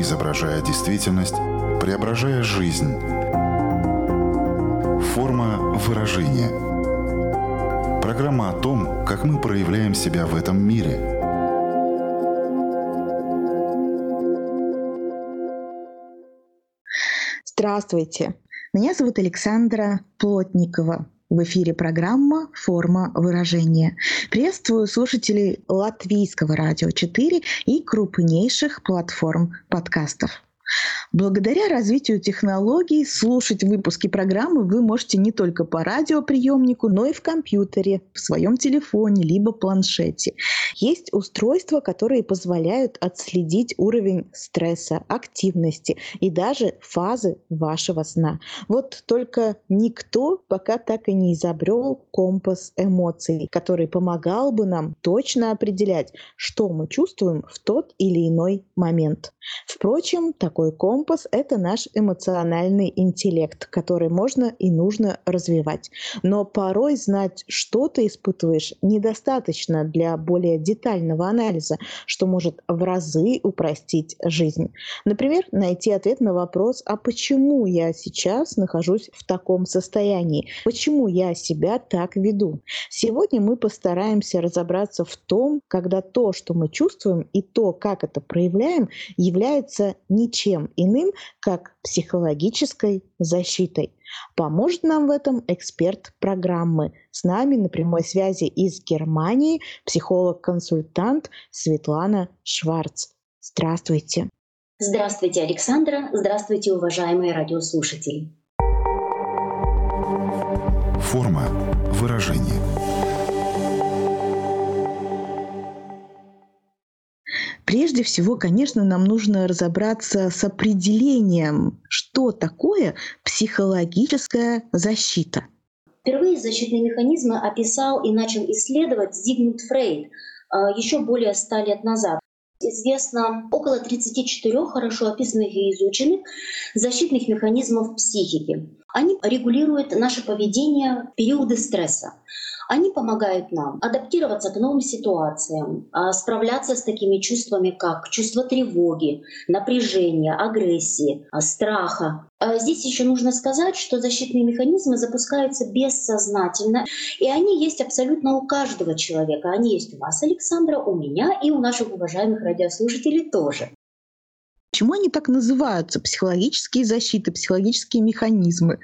изображая действительность, преображая жизнь. Форма выражения. Программа о том, как мы проявляем себя в этом мире. Здравствуйте. Меня зовут Александра Плотникова. В эфире программа «Форма выражения». Приветствую слушателей Латвийского радио 4 и крупнейших платформ подкастов. Благодаря развитию технологий слушать выпуски программы вы можете не только по радиоприемнику, но и в компьютере, в своем телефоне, либо планшете. Есть устройства, которые позволяют отследить уровень стресса, активности и даже фазы вашего сна. Вот только никто пока так и не изобрел компас эмоций, который помогал бы нам точно определять, что мы чувствуем в тот или иной момент. Впрочем, такой компас — это наш эмоциональный интеллект, который можно и нужно развивать. Но порой знать, что ты испытываешь, недостаточно для более детального анализа, что может в разы упростить жизнь. Например, найти ответ на вопрос, а почему я сейчас нахожусь в таком состоянии? Почему я себя так веду? Сегодня мы постараемся разобраться в том, когда то, что мы чувствуем, и то, как это проявляем, является ничем иным, как психологической защитой. Поможет нам в этом эксперт программы. С нами на прямой связи из Германии психолог-консультант Светлана Шварц. Здравствуйте. Здравствуйте, Александра. Здравствуйте, уважаемые радиослушатели. Форма выражения. Прежде всего, конечно, нам нужно разобраться с определением, что такое психологическая защита. Впервые защитные механизмы описал и начал исследовать Зигмунд Фрейд а, еще более ста лет назад. Известно около 34 хорошо описанных и изученных защитных механизмов психики. Они регулируют наше поведение в периоды стресса. Они помогают нам адаптироваться к новым ситуациям, а, справляться с такими чувствами, как чувство тревоги, напряжения, агрессии, а, страха. А здесь еще нужно сказать, что защитные механизмы запускаются бессознательно, и они есть абсолютно у каждого человека. Они есть у вас, Александра, у меня и у наших уважаемых радиослушателей тоже. Почему они так называются? Психологические защиты, психологические механизмы.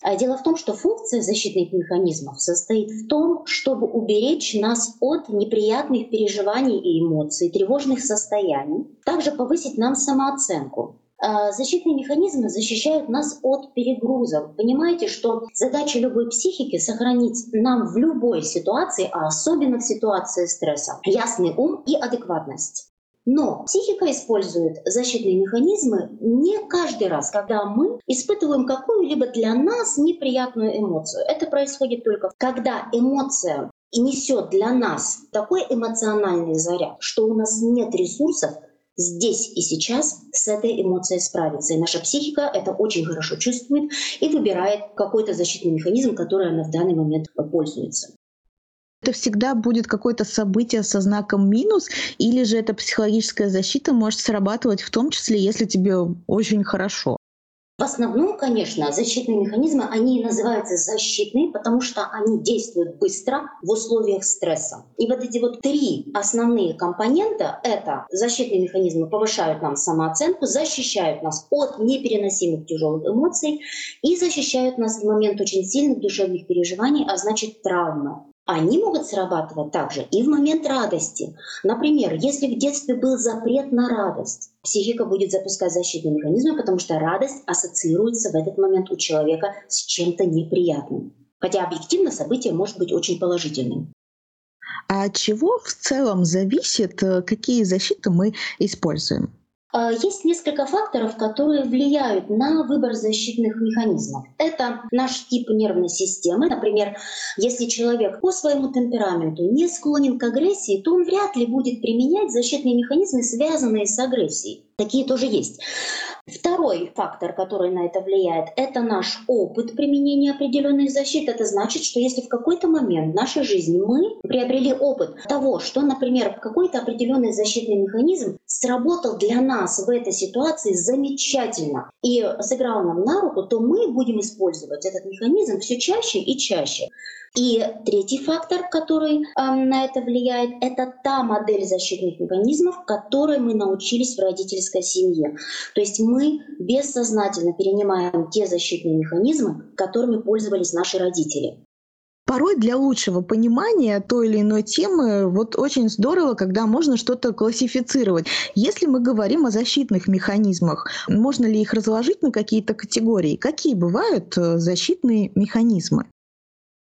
А дело в том, что функция защитных механизмов состоит в том, чтобы уберечь нас от неприятных переживаний и эмоций, тревожных состояний, также повысить нам самооценку. А защитные механизмы защищают нас от перегрузов. Понимаете, что задача любой психики — сохранить нам в любой ситуации, а особенно в ситуации стресса, ясный ум и адекватность. Но психика использует защитные механизмы не каждый раз, когда мы испытываем какую-либо для нас неприятную эмоцию. Это происходит только когда эмоция несет для нас такой эмоциональный заряд, что у нас нет ресурсов здесь и сейчас с этой эмоцией справиться. И наша психика это очень хорошо чувствует и выбирает какой-то защитный механизм, который она в данный момент пользуется это всегда будет какое-то событие со знаком минус, или же эта психологическая защита может срабатывать в том числе, если тебе очень хорошо? В основном, конечно, защитные механизмы, они называются защитные, потому что они действуют быстро в условиях стресса. И вот эти вот три основные компонента — это защитные механизмы повышают нам самооценку, защищают нас от непереносимых тяжелых эмоций и защищают нас в момент очень сильных душевных переживаний, а значит травмы. Они могут срабатывать также и в момент радости. Например, если в детстве был запрет на радость, психика будет запускать защитные механизмы, потому что радость ассоциируется в этот момент у человека с чем-то неприятным. Хотя объективно событие может быть очень положительным. А от чего в целом зависит, э, какие защиты мы используем? А, есть несколько факторов, которые влияют на выбор защитных механизмов. Это наш тип нервной системы. Например, если человек по своему темпераменту не склонен к агрессии, то он вряд ли будет применять защитные механизмы, связанные с агрессией. Такие тоже есть. Второй фактор, который на это влияет, это наш опыт применения определенных защит. Это значит, что если в какой-то момент в нашей жизни мы приобрели опыт того, что, например, какой-то определенный защитный механизм сработал для нас в этой ситуации замечательно и сыграл нам на руку, то мы будем использовать этот механизм все чаще и чаще. И третий фактор, который э, на это влияет, это та модель защитных механизмов, которой мы научились в родительской семье. То есть мы бессознательно перенимаем те защитные механизмы, которыми пользовались наши родители. Порой для лучшего понимания той или иной темы вот очень здорово, когда можно что-то классифицировать. Если мы говорим о защитных механизмах, можно ли их разложить на какие-то категории? Какие бывают э, защитные механизмы?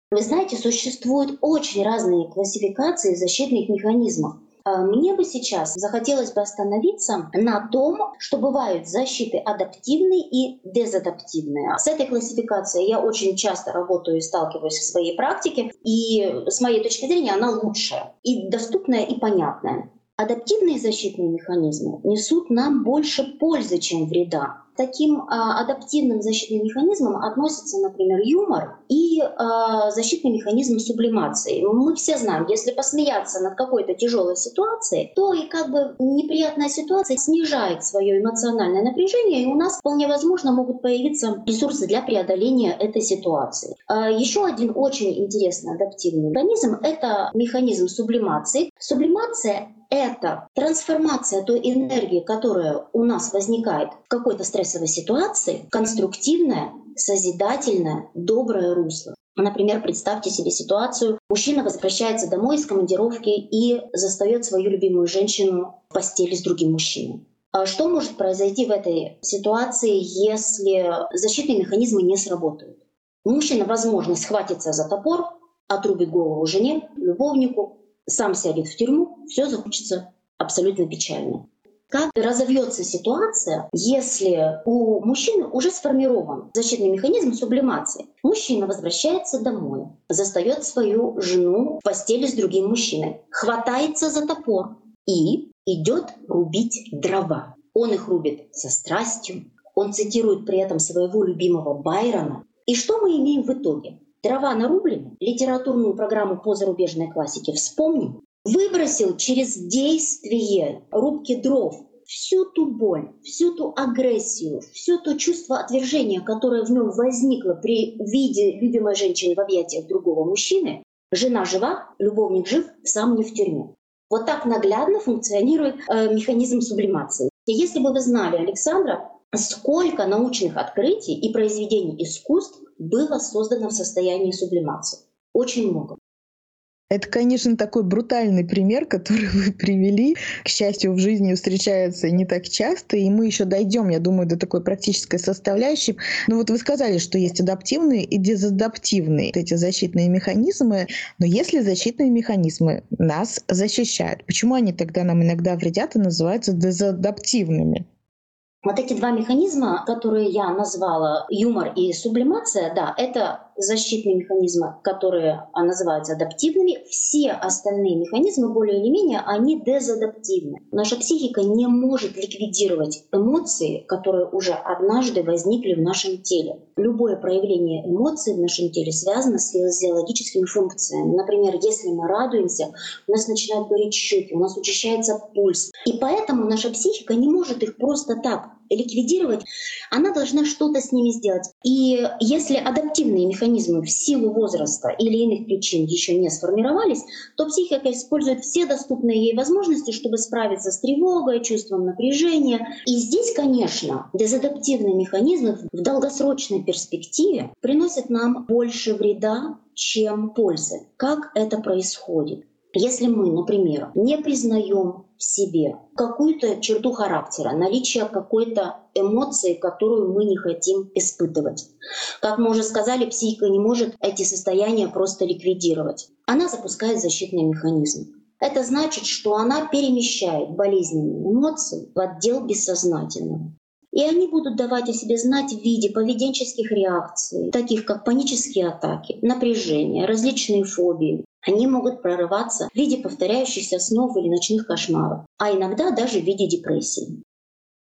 Вы знаете, существуют очень разные классификации защитных механизмов. А, мне бы сейчас захотелось бы остановиться на том, что бывают защиты адаптивные и дезадаптивные. С этой классификацией я очень часто работаю и сталкиваюсь в своей практике, и с моей точки зрения она лучшая, и доступная, и понятная. Адаптивные защитные механизмы несут нам больше пользы, чем вреда таким а, адаптивным защитным механизмом относится, например, юмор и а, защитный механизм сублимации. Мы все знаем, если посмеяться над какой-то тяжелой ситуацией, то и как бы неприятная ситуация снижает свое эмоциональное напряжение, и у нас вполне возможно могут появиться ресурсы для преодоления этой ситуации. А, еще один очень интересный адаптивный механизм — это механизм сублимации. Сублимация это трансформация той энергии, которая у нас возникает в какой-то стрессовой ситуации, конструктивная, созидательное, доброе русло. Например, представьте себе ситуацию. Мужчина возвращается домой из командировки и застает свою любимую женщину в постели с другим мужчиной. А что может произойти в этой ситуации, если защитные механизмы не сработают? Мужчина, возможно, схватится за топор, отрубит голову жене, любовнику, сам сядет в тюрьму, все закончится абсолютно печально. Как разовьется ситуация, если у мужчины уже сформирован защитный механизм сублимации? Мужчина возвращается домой, застает свою жену в постели с другим мужчиной, хватается за топор и идет рубить дрова. Он их рубит со страстью, он цитирует при этом своего любимого Байрона. И что мы имеем в итоге? Дрова нарублены, литературную программу по зарубежной классике вспомним, выбросил через действие рубки дров всю ту боль, всю ту агрессию, все то чувство отвержения, которое в нем возникло при виде любимой женщины в объятиях другого мужчины, жена жива, любовник жив, сам не в тюрьме. Вот так наглядно функционирует э, механизм сублимации. И если бы вы знали Александра, сколько научных открытий и произведений искусств было создано в состоянии сублимации. Очень много. Это, конечно, такой брутальный пример, который вы привели. К счастью, в жизни встречается не так часто, и мы еще дойдем, я думаю, до такой практической составляющей. Но вот вы сказали, что есть адаптивные и дезадаптивные эти защитные механизмы. Но если защитные механизмы нас защищают, почему они тогда нам иногда вредят и называются дезадаптивными? Вот эти два механизма, которые я назвала, юмор и сублимация, да, это защитные механизмы, которые а, называются адаптивными, все остальные механизмы, более или менее, они дезадаптивны. Наша психика не может ликвидировать эмоции, которые уже однажды возникли в нашем теле. Любое проявление эмоций в нашем теле связано с физиологическими функциями. Например, если мы радуемся, у нас начинают гореть щеки, у нас учащается пульс. И поэтому наша психика не может их просто так ликвидировать, она должна что-то с ними сделать. И если адаптивные механизмы в силу возраста или иных причин еще не сформировались, то психика использует все доступные ей возможности, чтобы справиться с тревогой, чувством напряжения. И здесь, конечно, дезадаптивные механизмы в долгосрочной перспективе приносят нам больше вреда, чем пользы. Как это происходит? Если мы, например, не признаем в себе какую-то черту характера, наличие какой-то эмоции, которую мы не хотим испытывать. Как мы уже сказали, психика не может эти состояния просто ликвидировать. Она запускает защитный механизм. Это значит, что она перемещает болезненные эмоции в отдел бессознательного. И они будут давать о себе знать в виде поведенческих реакций, таких как панические атаки, напряжение, различные фобии, они могут прорываться в виде повторяющихся снов или ночных кошмаров, а иногда даже в виде депрессии.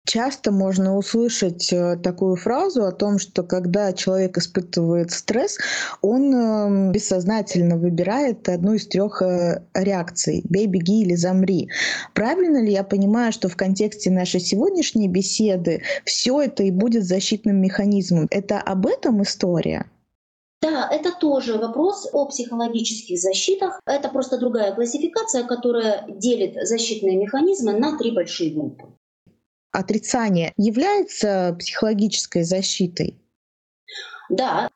Часто можно услышать э, такую фразу о том, что когда человек испытывает стресс, он эм, бессознательно выбирает одну из трех э, реакций — бей, беги или замри. Правильно ли я понимаю, что в контексте нашей сегодняшней беседы все это и будет защитным механизмом? Это об этом история? Да, это тоже вопрос о психологических защитах. Это просто другая классификация, которая делит защитные механизмы на три большие группы отрицание является психологической защитой? Да,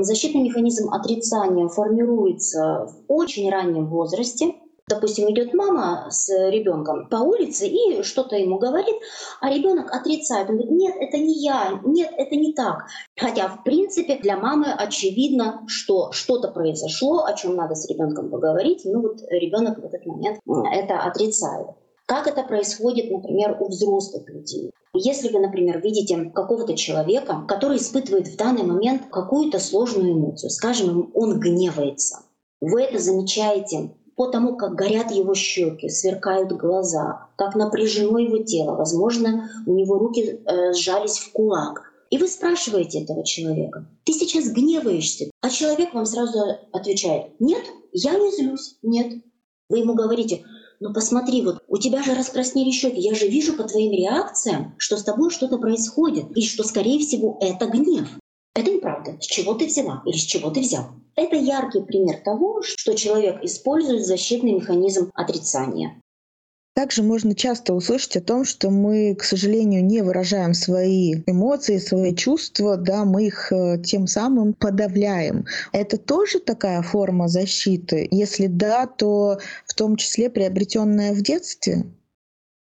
защитный механизм отрицания формируется в очень раннем возрасте. Допустим, идет мама с ребенком по улице и что-то ему говорит, а ребенок отрицает. Он говорит, нет, это не я, нет, это не так. Хотя, в принципе, для мамы очевидно, что что-то произошло, о чем надо с ребенком поговорить. Ну вот ребенок в этот момент это отрицает. Как это происходит, например, у взрослых людей? Если вы, например, видите какого-то человека, который испытывает в данный момент какую-то сложную эмоцию, скажем, он гневается, вы это замечаете по тому, как горят его щеки, сверкают глаза, как напряжено его тело, возможно, у него руки э, сжались в кулак. И вы спрашиваете этого человека, ты сейчас гневаешься? А человек вам сразу отвечает, нет, я не злюсь, нет. Вы ему говорите, ну посмотри, вот у тебя же раскраснели щеки, я же вижу по твоим реакциям, что с тобой что-то происходит, и что, скорее всего, это гнев. Это неправда. С чего ты взяла или с чего ты взял? Это яркий пример того, что человек использует защитный механизм отрицания. Также можно часто услышать о том, что мы, к сожалению, не выражаем свои эмоции, свои чувства, да, мы их э, тем самым подавляем. Это тоже такая форма защиты? Если да, то в том числе приобретенная в детстве?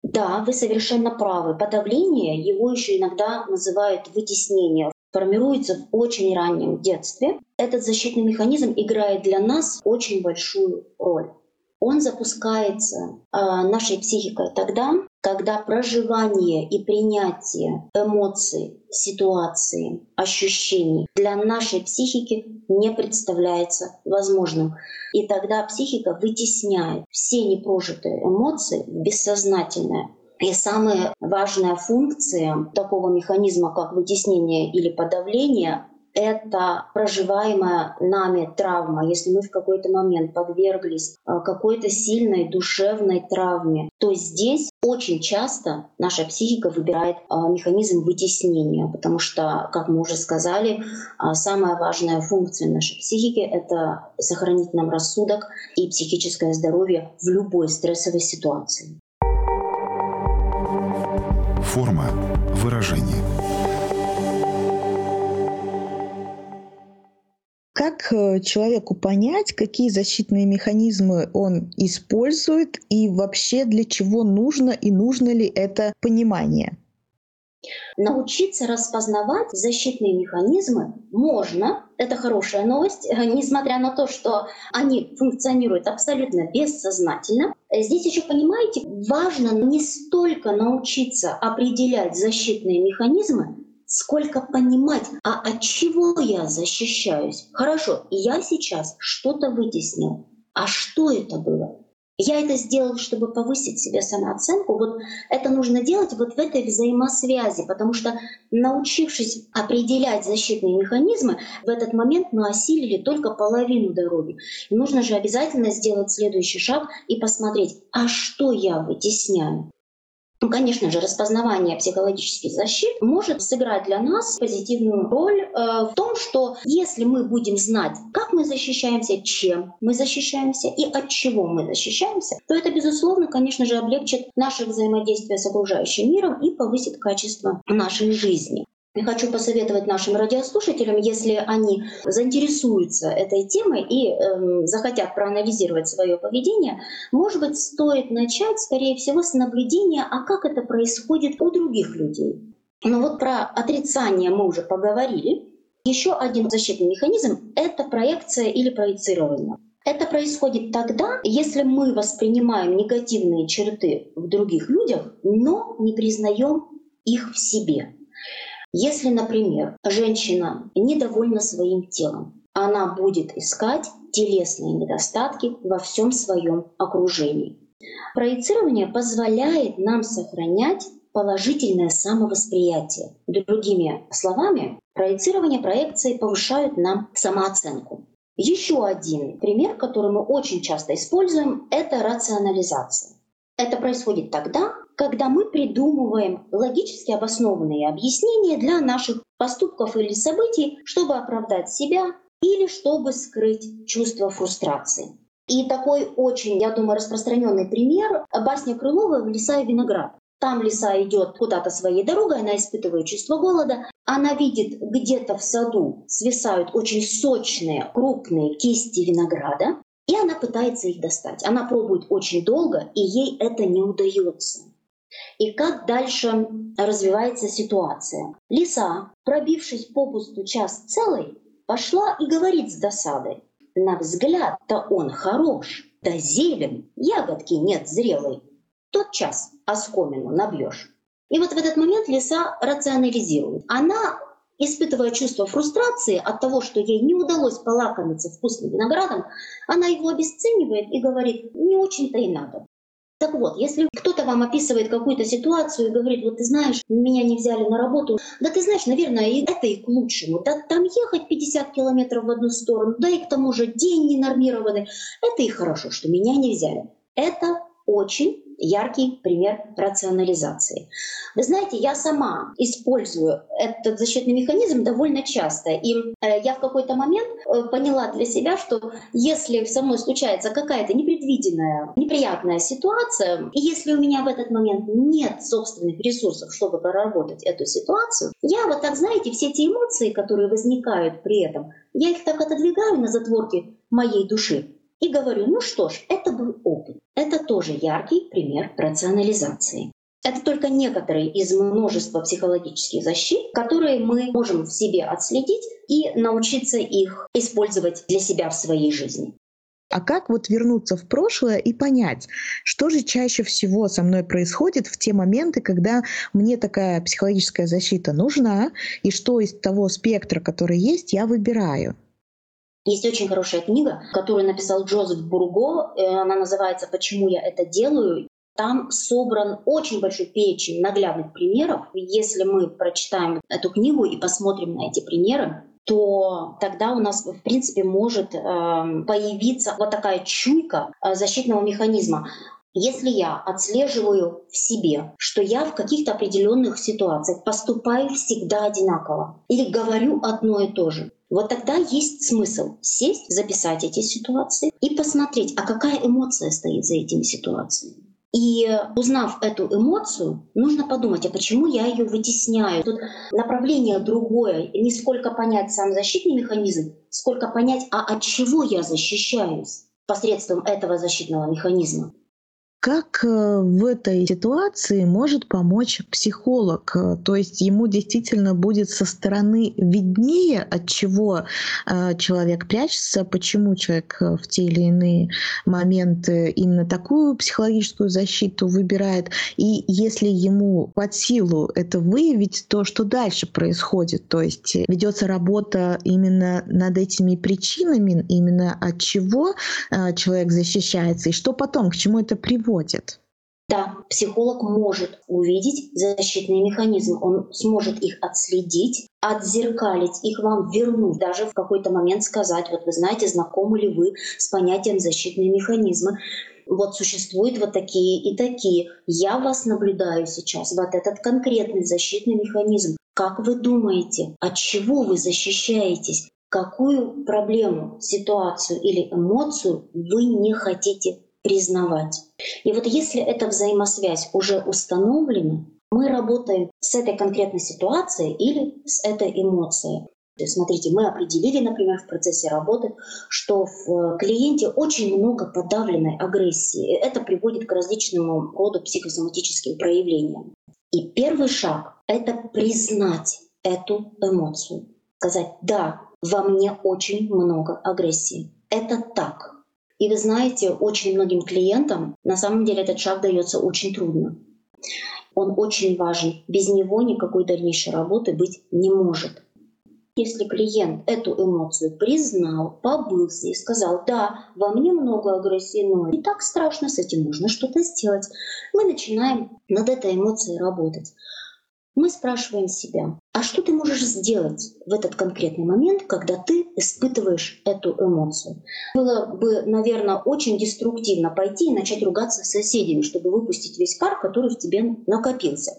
Да, вы совершенно правы. Подавление, его еще иногда называют вытеснение, формируется в очень раннем детстве. Этот защитный механизм играет для нас очень большую роль он запускается э, нашей психикой тогда, когда проживание и принятие эмоций, ситуации, ощущений для нашей психики не представляется возможным. И тогда психика вытесняет все непрожитые эмоции в бессознательное. И самая важная функция такого механизма, как вытеснение или подавление, это проживаемая нами травма, если мы в какой-то момент подверглись э, какой-то сильной душевной травме, то здесь очень часто наша психика выбирает э, механизм вытеснения, потому что, как мы уже сказали, э, самая важная функция нашей психики — это сохранить нам рассудок и психическое здоровье в любой стрессовой ситуации. Форма выражения. Как э, человеку понять, какие защитные механизмы он использует и вообще для чего нужно и нужно ли это понимание? Научиться распознавать защитные механизмы можно. Это хорошая новость, несмотря на то, что они функционируют абсолютно бессознательно. Здесь еще, понимаете, важно не столько научиться определять защитные механизмы, сколько понимать, а от чего я защищаюсь. Хорошо, я сейчас что-то вытеснил. А что это было? Я это сделал, чтобы повысить себе самооценку. Вот это нужно делать вот в этой взаимосвязи, потому что научившись определять защитные механизмы, в этот момент мы осилили только половину дороги. И нужно же обязательно сделать следующий шаг и посмотреть, а что я вытесняю. Ну, конечно же, распознавание психологических защит может сыграть для нас позитивную роль э, в том, что если мы будем знать, как мы защищаемся, чем мы защищаемся и от чего мы защищаемся, то это, безусловно, конечно же, облегчит наше взаимодействие с окружающим миром и повысит качество нашей жизни. Я хочу посоветовать нашим радиослушателям, если они заинтересуются этой темой и э, захотят проанализировать свое поведение, может быть, стоит начать, скорее всего, с наблюдения, а как это происходит у других людей. Но вот про отрицание мы уже поговорили. Еще один защитный механизм — это проекция или проецирование. Это происходит тогда, если мы воспринимаем негативные черты в других людях, но не признаем их в себе. Если, например, женщина недовольна своим телом, она будет искать телесные недостатки во всем своем окружении. Проецирование позволяет нам сохранять положительное самовосприятие. Другими словами, проецирование проекции повышают нам самооценку. Еще один пример, который мы очень часто используем, это рационализация. Это происходит тогда, когда мы придумываем логически обоснованные объяснения для наших поступков или событий, чтобы оправдать себя или чтобы скрыть чувство фрустрации. И такой очень, я думаю, распространенный пример — басня Крылова «Лиса и виноград». Там лиса идет куда-то своей дорогой, она испытывает чувство голода, она видит где-то в саду свисают очень сочные, крупные кисти винограда, и она пытается их достать. Она пробует очень долго, и ей это не удается. И как дальше развивается ситуация? Лиса, пробившись попусту час целый, пошла и говорит с досадой. На взгляд-то он хорош, да зелен, ягодки нет зрелой тот час оскомину набьешь. И вот в этот момент лиса рационализирует. Она испытывая чувство фрустрации от того, что ей не удалось полакомиться вкусным виноградом, она его обесценивает и говорит, не очень-то и надо. Так вот, если кто-то вам описывает какую-то ситуацию и говорит, вот ты знаешь, меня не взяли на работу, да ты знаешь, наверное, и это и к лучшему. Да там ехать 50 километров в одну сторону, да и к тому же день ненормированный. Это и хорошо, что меня не взяли. Это очень яркий пример рационализации. Вы знаете, я сама использую этот защитный механизм довольно часто. И э, я в какой-то момент э, поняла для себя, что если со мной случается какая-то непредвиденная, неприятная ситуация, и если у меня в этот момент нет собственных ресурсов, чтобы проработать эту ситуацию, я вот так, знаете, все эти эмоции, которые возникают при этом, я их так отодвигаю на затворке моей души и говорю, ну что ж, это был опыт. Это тоже яркий пример рационализации. Это только некоторые из множества психологических защит, которые мы можем в себе отследить и научиться их использовать для себя в своей жизни. А как вот вернуться в прошлое и понять, что же чаще всего со мной происходит в те моменты, когда мне такая психологическая защита нужна, и что из того спектра, который есть, я выбираю? Есть очень хорошая книга, которую написал Джозеф Бурго. Э, она называется «Почему я это делаю?». Там собран очень большой перечень наглядных примеров. Если мы прочитаем эту книгу и посмотрим на эти примеры, то тогда у нас, в принципе, может э, появиться вот такая чуйка э, защитного механизма. Если я отслеживаю в себе, что я в каких-то определенных ситуациях поступаю всегда одинаково или говорю одно и то же, вот тогда есть смысл сесть, записать эти ситуации и посмотреть, а какая эмоция стоит за этими ситуациями. И узнав эту эмоцию, нужно подумать, а почему я ее вытесняю. Тут направление другое, не сколько понять сам защитный механизм, сколько понять, а от чего я защищаюсь посредством этого защитного механизма. Как э, в этой ситуации может помочь психолог? Э, то есть ему действительно будет со стороны виднее, от чего э, человек прячется, почему человек в те или иные моменты именно такую психологическую защиту выбирает. И если ему под силу это выявить, то что дальше происходит? То есть ведется работа именно над этими причинами, именно от чего человек защищается, и что потом, к чему это приводит? Приводит? Да, психолог может увидеть защитные механизмы, он сможет их отследить, отзеркалить, их вам вернуть, даже в какой-то момент сказать, вот вы знаете, знакомы ли вы с понятием защитные механизмы, вот существуют вот такие и такие. Я вас наблюдаю сейчас, вот этот конкретный защитный механизм. Как вы думаете, от чего вы защищаетесь? Какую проблему, ситуацию или эмоцию вы не хотите признавать. И вот если эта взаимосвязь уже установлена, мы работаем с этой конкретной ситуацией или с этой эмоцией. То есть, смотрите, мы определили, например, в процессе работы, что в клиенте очень много подавленной агрессии. И это приводит к различному роду психосоматическим проявлениям. И первый шаг — это признать эту эмоцию. Сказать, да, во мне очень много агрессии. Это так. И вы знаете, очень многим клиентам на самом деле этот шаг дается очень трудно. Он очень важен. Без него никакой дальнейшей работы быть не может. Если клиент эту эмоцию признал, побылся и сказал, да, во мне много агрессии, но не так страшно, с этим можно что-то сделать, мы начинаем над этой эмоцией работать мы спрашиваем себя, а что ты можешь сделать в этот конкретный момент, когда ты испытываешь эту эмоцию? Было бы, наверное, очень деструктивно пойти и начать ругаться с соседями, чтобы выпустить весь пар, который в тебе накопился.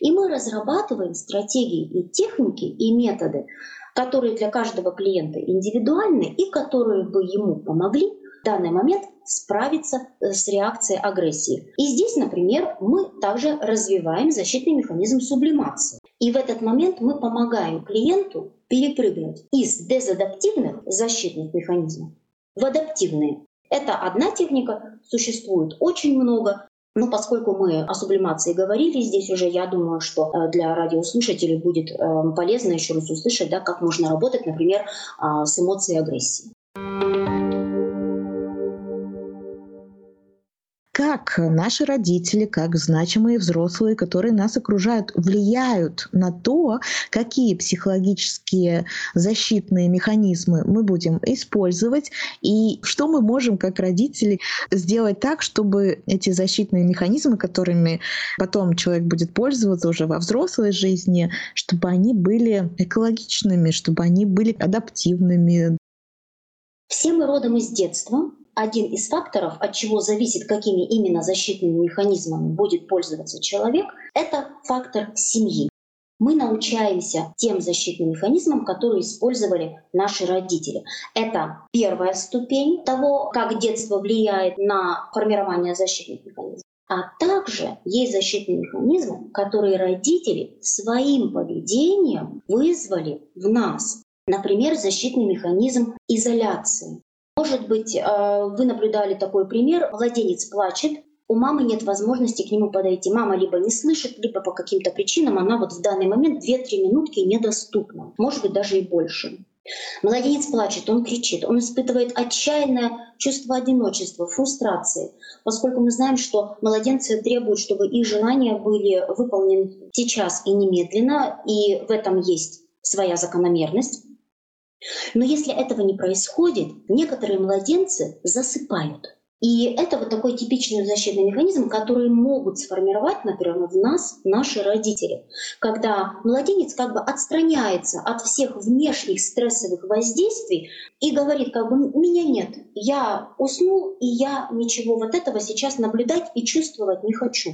И мы разрабатываем стратегии и техники и методы, которые для каждого клиента индивидуальны и которые бы ему помогли в данный момент справиться э, с реакцией агрессии. И здесь, например, мы также развиваем защитный механизм сублимации. И в этот момент мы помогаем клиенту перепрыгнуть из дезадаптивных защитных механизмов в адаптивные. Это одна техника, существует очень много. Но поскольку мы о сублимации говорили здесь уже, я думаю, что э, для радиослушателей будет э, полезно еще раз услышать, да, как можно работать, например, а, с эмоцией агрессии. Как наши родители, как значимые взрослые, которые нас окружают, влияют на то, какие психологические защитные механизмы мы будем использовать и что мы можем как родители сделать так, чтобы эти защитные механизмы, которыми потом человек будет пользоваться уже во взрослой жизни, чтобы они были экологичными, чтобы они были адаптивными. Все мы родом из детства, один из факторов, от чего зависит, какими именно защитными механизмами будет пользоваться человек, это фактор семьи. Мы научаемся тем защитным механизмам, которые использовали наши родители. Это первая ступень того, как детство влияет на формирование защитных механизмов. А также есть защитные механизмы, которые родители своим поведением вызвали в нас. Например, защитный механизм изоляции. Может быть, э, вы наблюдали такой пример. Младенец плачет, у мамы нет возможности к нему подойти. Мама либо не слышит, либо по каким-то причинам она вот в данный момент 2-3 минутки недоступна. Может быть, даже и больше. Младенец плачет, он кричит, он испытывает отчаянное чувство одиночества, фрустрации, поскольку мы знаем, что младенцы требуют, чтобы их желания были выполнены сейчас и немедленно, и в этом есть своя закономерность. Но если этого не происходит, некоторые младенцы засыпают. И это вот такой типичный защитный механизм, который могут сформировать, например, в нас наши родители. Когда младенец как бы отстраняется от всех внешних стрессовых воздействий и говорит, как бы, меня нет, я уснул, и я ничего вот этого сейчас наблюдать и чувствовать не хочу.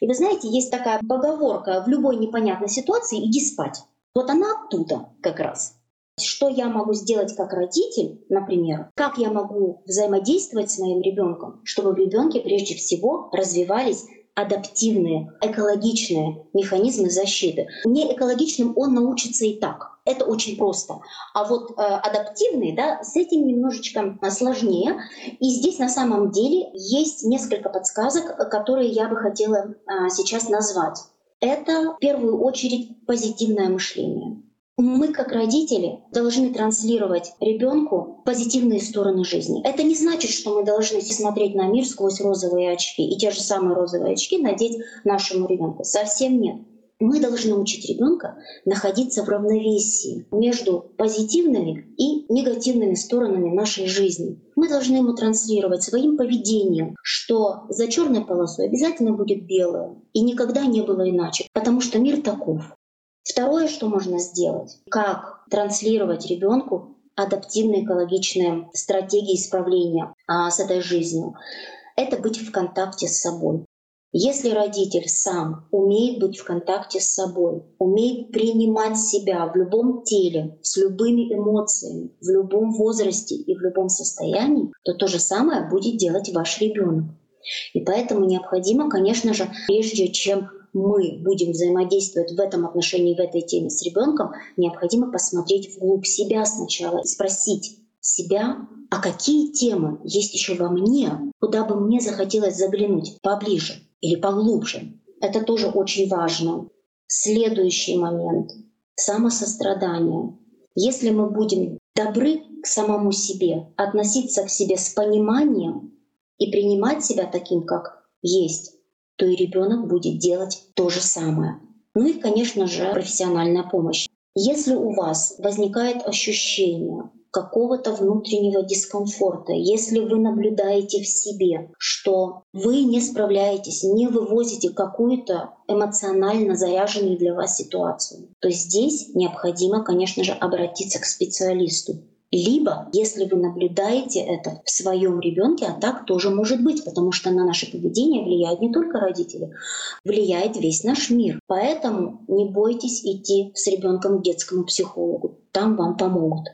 И вы знаете, есть такая поговорка в любой непонятной ситуации «иди спать». Вот она оттуда как раз. Что я могу сделать как родитель, например, как я могу взаимодействовать с моим ребенком, чтобы в ребенке прежде всего развивались адаптивные, экологичные механизмы защиты. Не экологичным он научится и так. Это очень просто. А вот э, адаптивные, да, с этим немножечко сложнее. И здесь на самом деле есть несколько подсказок, которые я бы хотела э, сейчас назвать. Это в первую очередь позитивное мышление. Мы, как родители, должны транслировать ребенку позитивные стороны жизни. Это не значит, что мы должны смотреть на мир сквозь розовые очки и те же самые розовые очки надеть нашему ребенку. Совсем нет. Мы должны учить ребенка находиться в равновесии между позитивными и негативными сторонами нашей жизни. Мы должны ему транслировать своим поведением, что за черной полосой обязательно будет белое, и никогда не было иначе, потому что мир таков. Второе, что можно сделать, как транслировать ребенку адаптивные экологичные стратегии исправления а, с этой жизнью, это быть в контакте с собой. Если родитель сам умеет быть в контакте с собой, умеет принимать себя в любом теле, с любыми эмоциями, в любом возрасте и в любом состоянии, то то же самое будет делать ваш ребенок. И поэтому необходимо, конечно же, прежде чем мы будем взаимодействовать в этом отношении, в этой теме с ребенком, необходимо посмотреть вглубь себя сначала и спросить себя, а какие темы есть еще во мне, куда бы мне захотелось заглянуть поближе или поглубже. Это тоже очень важно. Следующий момент — самосострадание. Если мы будем добры к самому себе, относиться к себе с пониманием и принимать себя таким, как есть, то и ребенок будет делать то же самое. Ну и, конечно же, профессиональная помощь. Если у вас возникает ощущение какого-то внутреннего дискомфорта, если вы наблюдаете в себе, что вы не справляетесь, не вывозите какую-то эмоционально заряженную для вас ситуацию, то здесь необходимо, конечно же, обратиться к специалисту. Либо, если вы наблюдаете это в своем ребенке, а так тоже может быть, потому что на наше поведение влияют не только родители, влияет весь наш мир. Поэтому не бойтесь идти с ребенком к детскому психологу, там вам помогут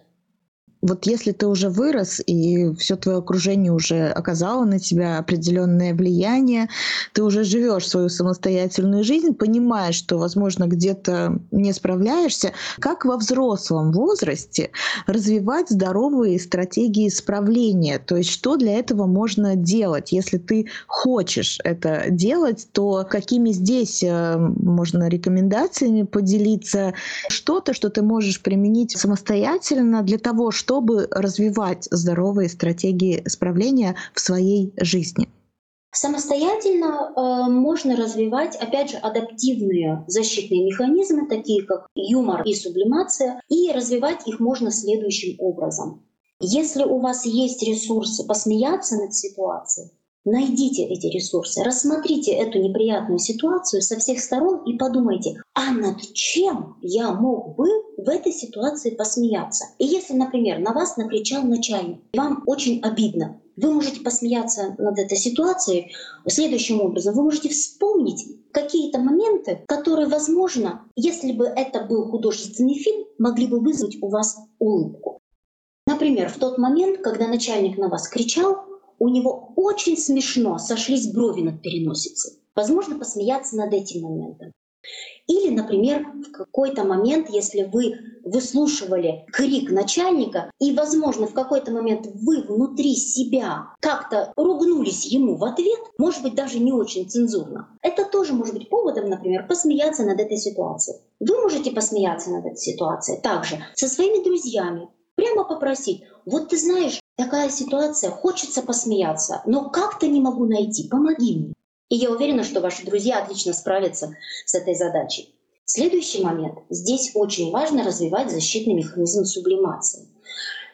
вот если ты уже вырос и все твое окружение уже оказало на тебя определенное влияние, ты уже живешь свою самостоятельную жизнь, понимаешь, что, возможно, где-то не справляешься, как во взрослом возрасте развивать здоровые стратегии исправления, то есть что для этого можно делать, если ты хочешь это делать, то какими здесь э, можно рекомендациями поделиться, что-то, что ты можешь применить самостоятельно для того, чтобы чтобы развивать здоровые стратегии справления в своей жизни? Самостоятельно э, можно развивать, опять же, адаптивные защитные механизмы, такие как юмор и сублимация, и развивать их можно следующим образом. Если у вас есть ресурсы посмеяться над ситуацией, Найдите эти ресурсы, рассмотрите эту неприятную ситуацию со всех сторон и подумайте, а над чем я мог бы в этой ситуации посмеяться. И если, например, на вас накричал начальник, вам очень обидно, вы можете посмеяться над этой ситуацией следующим образом. Вы можете вспомнить какие-то моменты, которые, возможно, если бы это был художественный фильм, могли бы вызвать у вас улыбку. Например, в тот момент, когда начальник на вас кричал, у него очень смешно сошлись брови над переносицей. Возможно, посмеяться над этим моментом. Или, например, в какой-то момент, если вы выслушивали крик начальника, и, возможно, в какой-то момент вы внутри себя как-то ругнулись ему в ответ, может быть, даже не очень цензурно, это тоже может быть поводом, например, посмеяться над этой ситуацией. Вы можете посмеяться над этой ситуацией также со своими друзьями, прямо попросить, вот ты знаешь, такая ситуация, хочется посмеяться, но как-то не могу найти, помоги мне. И я уверена, что ваши друзья отлично справятся с этой задачей. Следующий момент. Здесь очень важно развивать защитный механизм сублимации.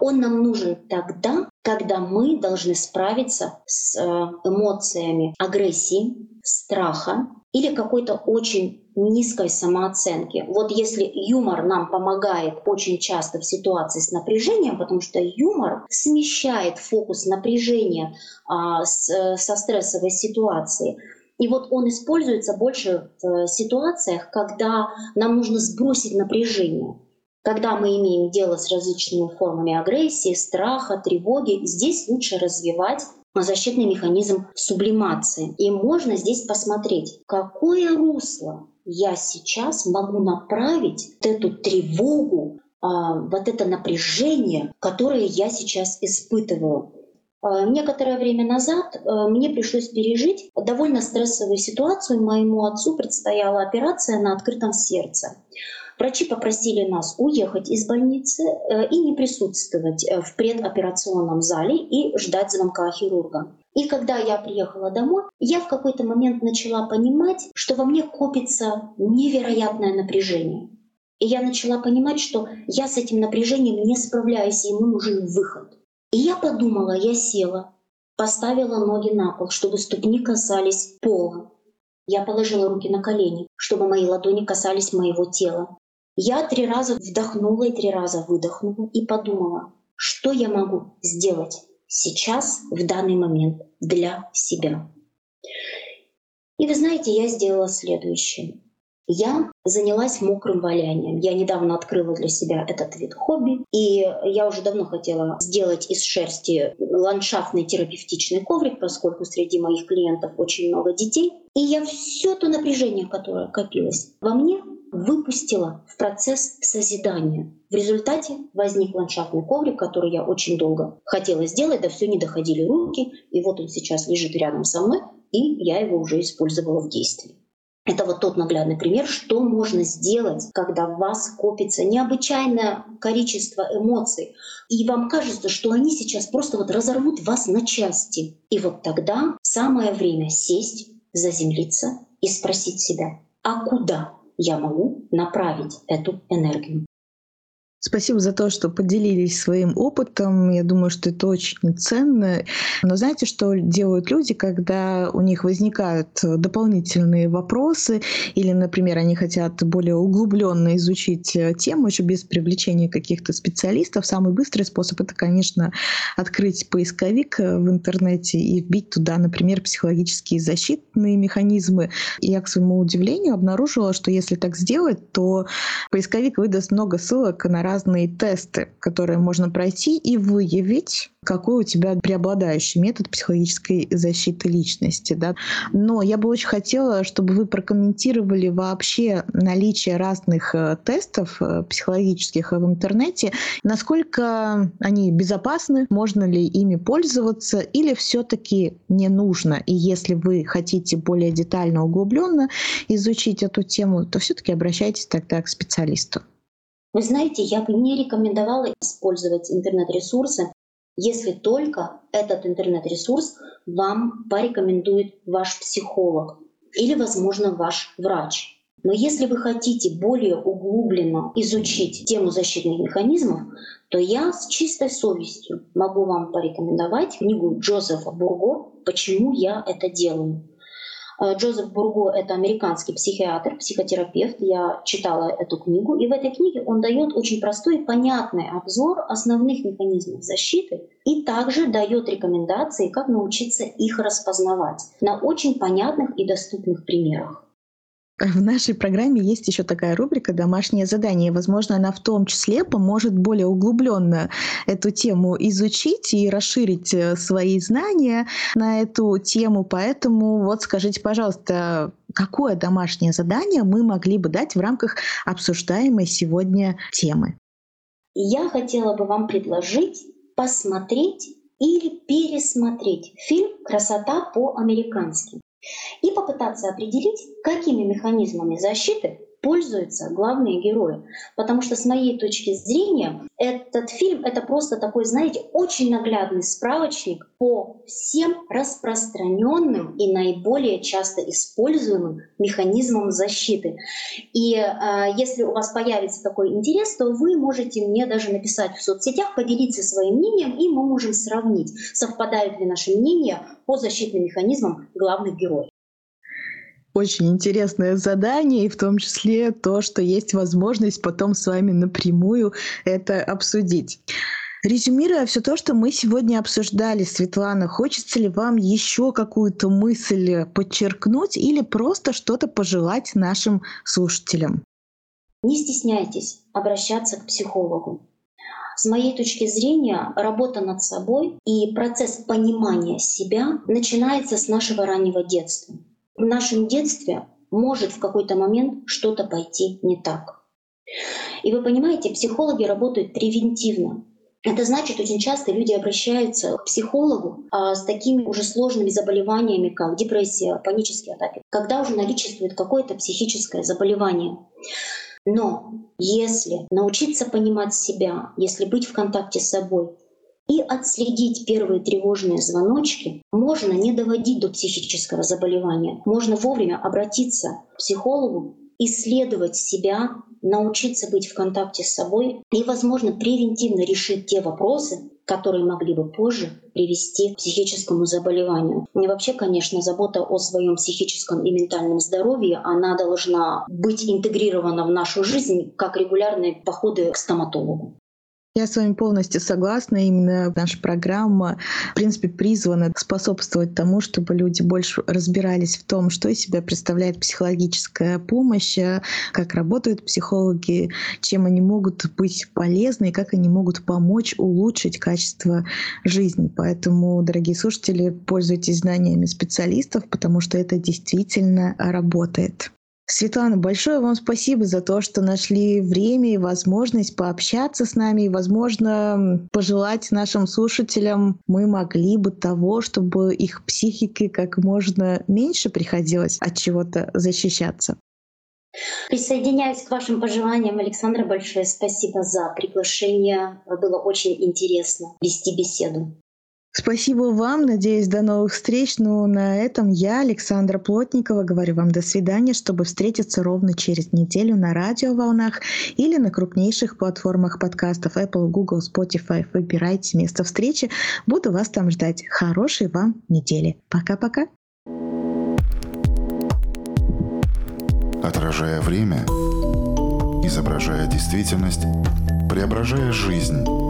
Он нам нужен тогда, когда мы должны справиться с э, эмоциями агрессии, страха или какой-то очень низкой самооценки. Вот если юмор нам помогает очень часто в ситуации с напряжением, потому что юмор смещает фокус напряжения а, с, со стрессовой ситуации, и вот он используется больше в ситуациях, когда нам нужно сбросить напряжение. Когда мы имеем дело с различными формами агрессии, страха, тревоги, здесь лучше развивать защитный механизм сублимации. И можно здесь посмотреть, какое русло я сейчас могу направить вот эту тревогу, а, вот это напряжение, которое я сейчас испытываю. А, некоторое время назад а, мне пришлось пережить довольно стрессовую ситуацию. Моему отцу предстояла операция на открытом сердце. Врачи попросили нас уехать из больницы э, и не присутствовать э, в предоперационном зале и ждать звонка хирурга. И когда я приехала домой, я в какой-то момент начала понимать, что во мне копится невероятное напряжение. И я начала понимать, что я с этим напряжением не справляюсь, и ему нужен выход. И я подумала, я села, поставила ноги на пол, чтобы ступни касались пола. Я положила руки на колени, чтобы мои ладони касались моего тела. Я три раза вдохнула и три раза выдохнула и подумала, что я могу сделать сейчас, в данный момент, для себя. И вы знаете, я сделала следующее. Я занялась мокрым валянием. Я недавно открыла для себя этот вид хобби, и я уже давно хотела сделать из шерсти ландшафтный терапевтичный коврик, поскольку среди моих клиентов очень много детей. И я все то напряжение, которое копилось во мне, выпустила в процесс созидания. В результате возник ландшафтный коврик, который я очень долго хотела сделать, да все не доходили руки, и вот он сейчас лежит рядом со мной, и я его уже использовала в действии. Это вот тот наглядный пример, что можно сделать, когда в вас копится необычайное количество эмоций, и вам кажется, что они сейчас просто вот разорвут вас на части. И вот тогда самое время сесть, заземлиться и спросить себя, а куда я могу направить эту энергию. Спасибо за то, что поделились своим опытом. Я думаю, что это очень ценно. Но знаете, что делают люди, когда у них возникают дополнительные вопросы, или, например, они хотят более углубленно изучить тему, еще без привлечения каких-то специалистов. Самый быстрый способ это, конечно, открыть поисковик в интернете и вбить туда, например, психологические защитные механизмы. И я, к своему удивлению, обнаружила, что если так сделать, то поисковик выдаст много ссылок на разные тесты, которые можно пройти и выявить, какой у тебя преобладающий метод психологической защиты личности. Да? Но я бы очень хотела, чтобы вы прокомментировали вообще наличие разных э, тестов э, психологических в интернете, насколько они безопасны, можно ли ими пользоваться или все-таки не нужно. И если вы хотите более детально, углубленно изучить эту тему, то все-таки обращайтесь тогда к специалисту. Вы знаете, я бы не рекомендовала использовать интернет-ресурсы, если только этот интернет-ресурс вам порекомендует ваш психолог или, возможно, ваш врач. Но если вы хотите более углубленно изучить тему защитных механизмов, то я с чистой совестью могу вам порекомендовать книгу Джозефа Бурго «Почему я это делаю». Э, Джозеф Бурго — это американский психиатр, психотерапевт. Я читала эту книгу, и в этой книге он дает очень простой и понятный обзор основных механизмов защиты и также дает рекомендации, как научиться их распознавать на очень понятных и доступных примерах. В нашей программе есть еще такая рубрика «Домашнее задание». Возможно, она в том числе поможет более углубленно эту тему изучить и расширить э, свои знания на эту тему. Поэтому вот скажите, пожалуйста, какое домашнее задание мы могли бы дать в рамках обсуждаемой сегодня темы? Я хотела бы вам предложить посмотреть или пересмотреть фильм «Красота по-американски» и попытаться определить, какими механизмами защиты пользуются главные герои. Потому что с моей точки зрения этот фильм — это просто такой, знаете, очень наглядный справочник по всем распространенным и наиболее часто используемым механизмам защиты. И э, если у вас появится такой интерес, то вы можете мне даже написать в соцсетях, поделиться своим мнением, и мы можем сравнить, совпадают ли наши мнения по защитным механизмам главных героев очень интересное задание, и в том числе то, что есть возможность потом с вами напрямую это обсудить. Резюмируя все то, что мы сегодня обсуждали, Светлана, хочется ли вам еще какую-то мысль подчеркнуть или просто что-то пожелать нашим слушателям? Не стесняйтесь обращаться к психологу. С моей точки зрения, работа над собой и процесс понимания себя начинается с нашего раннего детства в нашем детстве может в какой-то момент что-то пойти не так. И вы понимаете, психологи работают превентивно. Это значит, очень часто люди обращаются к психологу а, с такими уже сложными заболеваниями, как депрессия, панические атаки, когда уже наличествует какое-то психическое заболевание. Но если научиться понимать себя, если быть в контакте с собой, и отследить первые тревожные звоночки можно не доводить до психического заболевания. Можно вовремя обратиться к психологу, исследовать себя, научиться быть в контакте с собой и, возможно, превентивно решить те вопросы, которые могли бы позже привести к психическому заболеванию. И вообще, конечно, забота о своем психическом и ментальном здоровье, она должна быть интегрирована в нашу жизнь, как регулярные походы к стоматологу. Я с вами полностью согласна. Именно наша программа, в принципе, призвана способствовать тому, чтобы люди больше разбирались в том, что из себя представляет психологическая помощь, как работают психологи, чем они могут быть полезны и как они могут помочь улучшить качество жизни. Поэтому, дорогие слушатели, пользуйтесь знаниями специалистов, потому что это действительно работает. Светлана, большое вам спасибо за то, что нашли время и возможность пообщаться с нами. И, возможно, пожелать нашим слушателям мы могли бы того, чтобы их психике как можно меньше приходилось от чего-то защищаться. Присоединяюсь к вашим пожеланиям, Александра. Большое спасибо за приглашение. Было очень интересно вести беседу. Спасибо вам. Надеюсь, до новых встреч. Ну, на этом я, Александра Плотникова, говорю вам до свидания, чтобы встретиться ровно через неделю на радиоволнах или на крупнейших платформах подкастов Apple, Google, Spotify. Выбирайте место встречи. Буду вас там ждать. Хорошей вам недели. Пока-пока. Отражая время, изображая действительность, преображая жизнь –